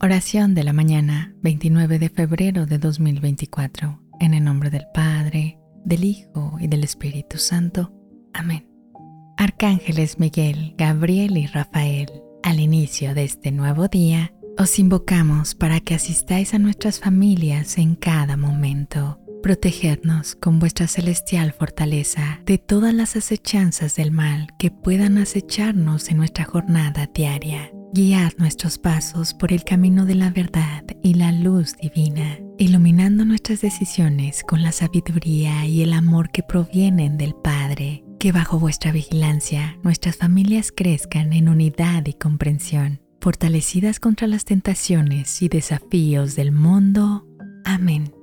Oración de la mañana, 29 de febrero de 2024, en el nombre del Padre, del Hijo y del Espíritu Santo. Amén. Arcángeles Miguel, Gabriel y Rafael, al inicio de este nuevo día, os invocamos para que asistáis a nuestras familias en cada momento protegernos con vuestra celestial fortaleza de todas las acechanzas del mal que puedan acecharnos en nuestra jornada diaria. Guiad nuestros pasos por el camino de la verdad y la luz divina, iluminando nuestras decisiones con la sabiduría y el amor que provienen del Padre. Que bajo vuestra vigilancia nuestras familias crezcan en unidad y comprensión, fortalecidas contra las tentaciones y desafíos del mundo. Amén.